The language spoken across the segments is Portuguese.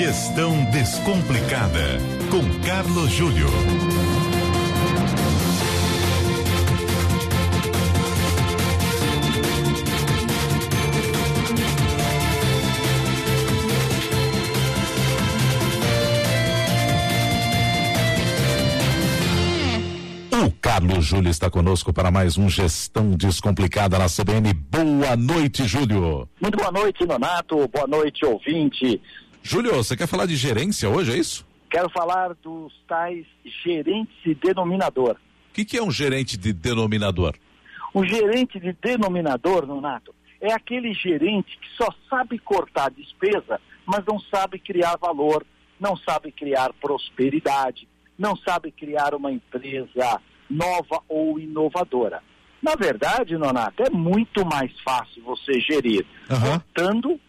Gestão Descomplicada, com Carlos Júlio. O Carlos Júlio está conosco para mais um Gestão Descomplicada na CBN. Boa noite, Júlio. Muito boa noite, Nonato. Boa noite, ouvinte. Júlio, você quer falar de gerência hoje, é isso? Quero falar dos tais gerentes de denominador. O que, que é um gerente de denominador? Um gerente de denominador, Nonato, é aquele gerente que só sabe cortar despesa, mas não sabe criar valor, não sabe criar prosperidade, não sabe criar uma empresa nova ou inovadora. Na verdade, Nonato, é muito mais fácil você gerir Aham. cortando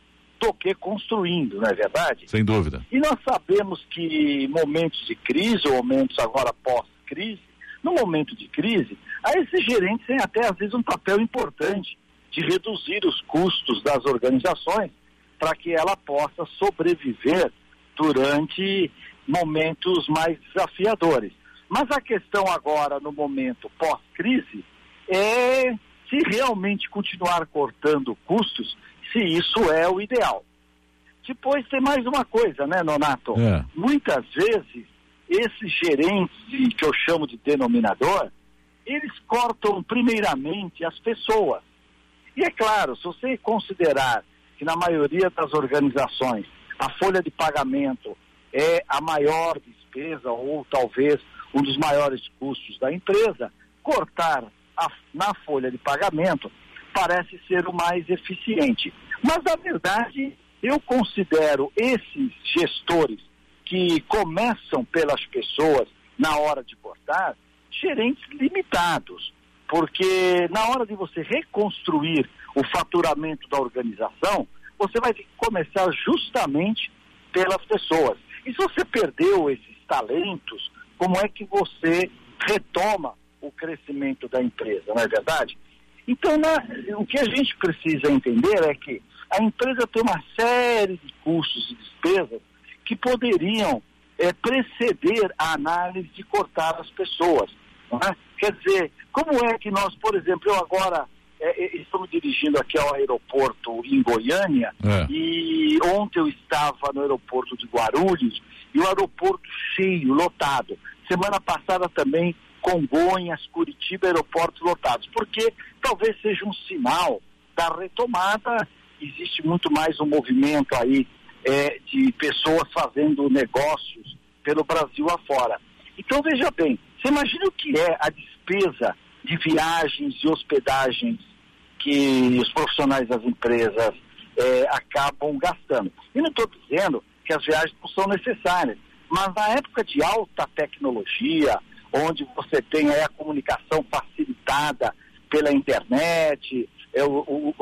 do que construindo, não é verdade? Sem dúvida. E nós sabemos que momentos de crise, ou momentos agora pós-crise, no momento de crise, a esses gerentes têm até às vezes um papel importante de reduzir os custos das organizações para que ela possa sobreviver durante momentos mais desafiadores. Mas a questão agora, no momento pós-crise, é se realmente continuar cortando custos, se isso é o ideal. Depois tem mais uma coisa, né, Nonato? É. Muitas vezes, esses gerentes, que eu chamo de denominador, eles cortam primeiramente as pessoas. E é claro, se você considerar que na maioria das organizações a folha de pagamento é a maior despesa ou talvez um dos maiores custos da empresa, cortar na folha de pagamento parece ser o mais eficiente. Mas na verdade, eu considero esses gestores que começam pelas pessoas na hora de cortar gerentes limitados, porque na hora de você reconstruir o faturamento da organização, você vai ter que começar justamente pelas pessoas. E se você perdeu esses talentos, como é que você retoma o crescimento da empresa, não é verdade? Então, na- o que a gente precisa entender é que a empresa tem uma série de custos e despesas que poderiam eh, preceder a análise de cortar as pessoas. é? Quer dizer, como é que nós, por exemplo, eu agora eh, eh, estou me dirigindo aqui ao aeroporto em Goiânia É. e ontem eu estava no aeroporto de Guarulhos e o aeroporto cheio, lotado. Semana passada também Congonhas, Curitiba, aeroportos lotados. Porque talvez seja um sinal da retomada. Existe muito mais um movimento aí eh, de pessoas fazendo negócios pelo Brasil afora. Então veja bem, você imagina o que é a despesa de viagens e hospedagens que os profissionais das empresas eh, acabam gastando. E não estou dizendo que as viagens não são necessárias, mas na época de alta tecnologia, onde você tem aí a comunicação facilitada pela internet, o-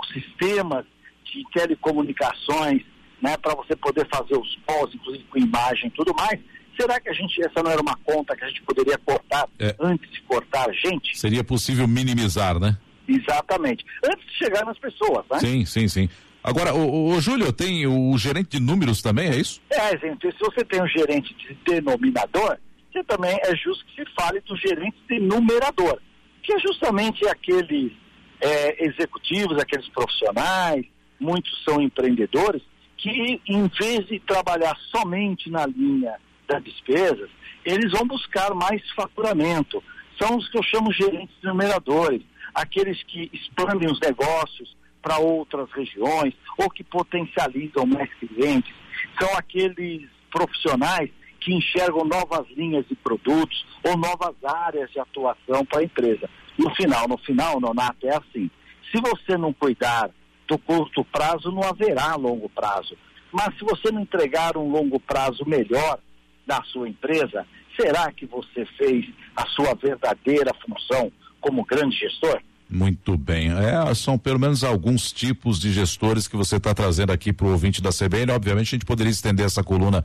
os sistemas de telecomunicações, né, para você poder fazer os calls, inclusive com imagem e tudo mais, será que a gente, essa não era uma conta que a gente poderia cortar É. antes de cortar a gente? Seria possível minimizar, né? Exatamente. Antes de chegar nas pessoas, né? Sim, sim, sim. Agora, o, o, Júlio, tem o, gerente de números também, é isso? É, gente, se você tem um gerente de denominador, você também é justo que se fale do gerente de numerador, que é justamente aqueles é, executivos, aqueles profissionais, muitos são empreendedores, que em vez de trabalhar somente na linha das despesas, eles vão buscar mais faturamento. São os que eu chamo gerentes de numeradores, aqueles que expandem os negócios para outras regiões ou que potencializam mais clientes. São aqueles profissionais que enxergam novas linhas de produtos ou novas áreas de atuação para a empresa. No final, no final, Nonato, é assim. Se você não cuidar do curto prazo, não haverá longo prazo. Mas se você não entregar um longo prazo melhor da sua empresa, será que você fez a sua verdadeira função como grande gestor? Muito bem. É, são pelo menos alguns tipos de gestores que você está trazendo aqui para o ouvinte da CBN. Obviamente, a gente poderia estender essa coluna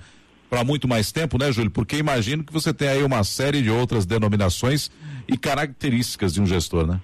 para muito mais tempo, né, Júlio? Porque imagino que você tem aí uma série de outras denominações e características de um gestor, né?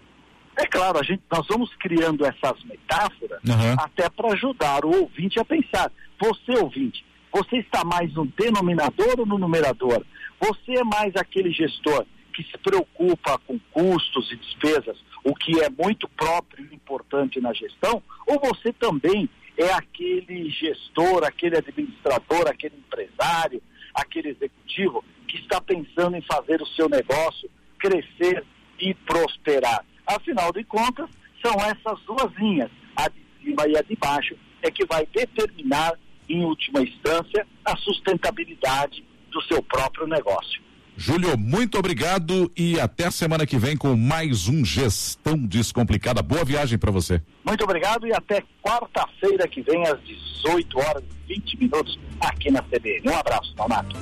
É claro, a gente, nós vamos criando essas metáforas Aham. até para ajudar o ouvinte a pensar. Você, ouvinte, Você está mais no denominador ou no numerador? Você é mais aquele gestor que se preocupa com custos e despesas, o que é muito próprio e importante na gestão, ou você também é aquele gestor, aquele administrador, aquele empresário, aquele executivo que está pensando em fazer o seu negócio crescer e prosperar. Afinal de contas, são essas duas linhas, a de cima e a de baixo, é que vai determinar, em última instância, a sustentabilidade do seu próprio negócio. Júlio, muito obrigado e até semana que vem com mais um Gestão Descomplicada. Boa viagem para você. Muito obrigado e até quarta-feira que vem às 18 horas e 20 minutos aqui na CBN. Um abraço, Donato.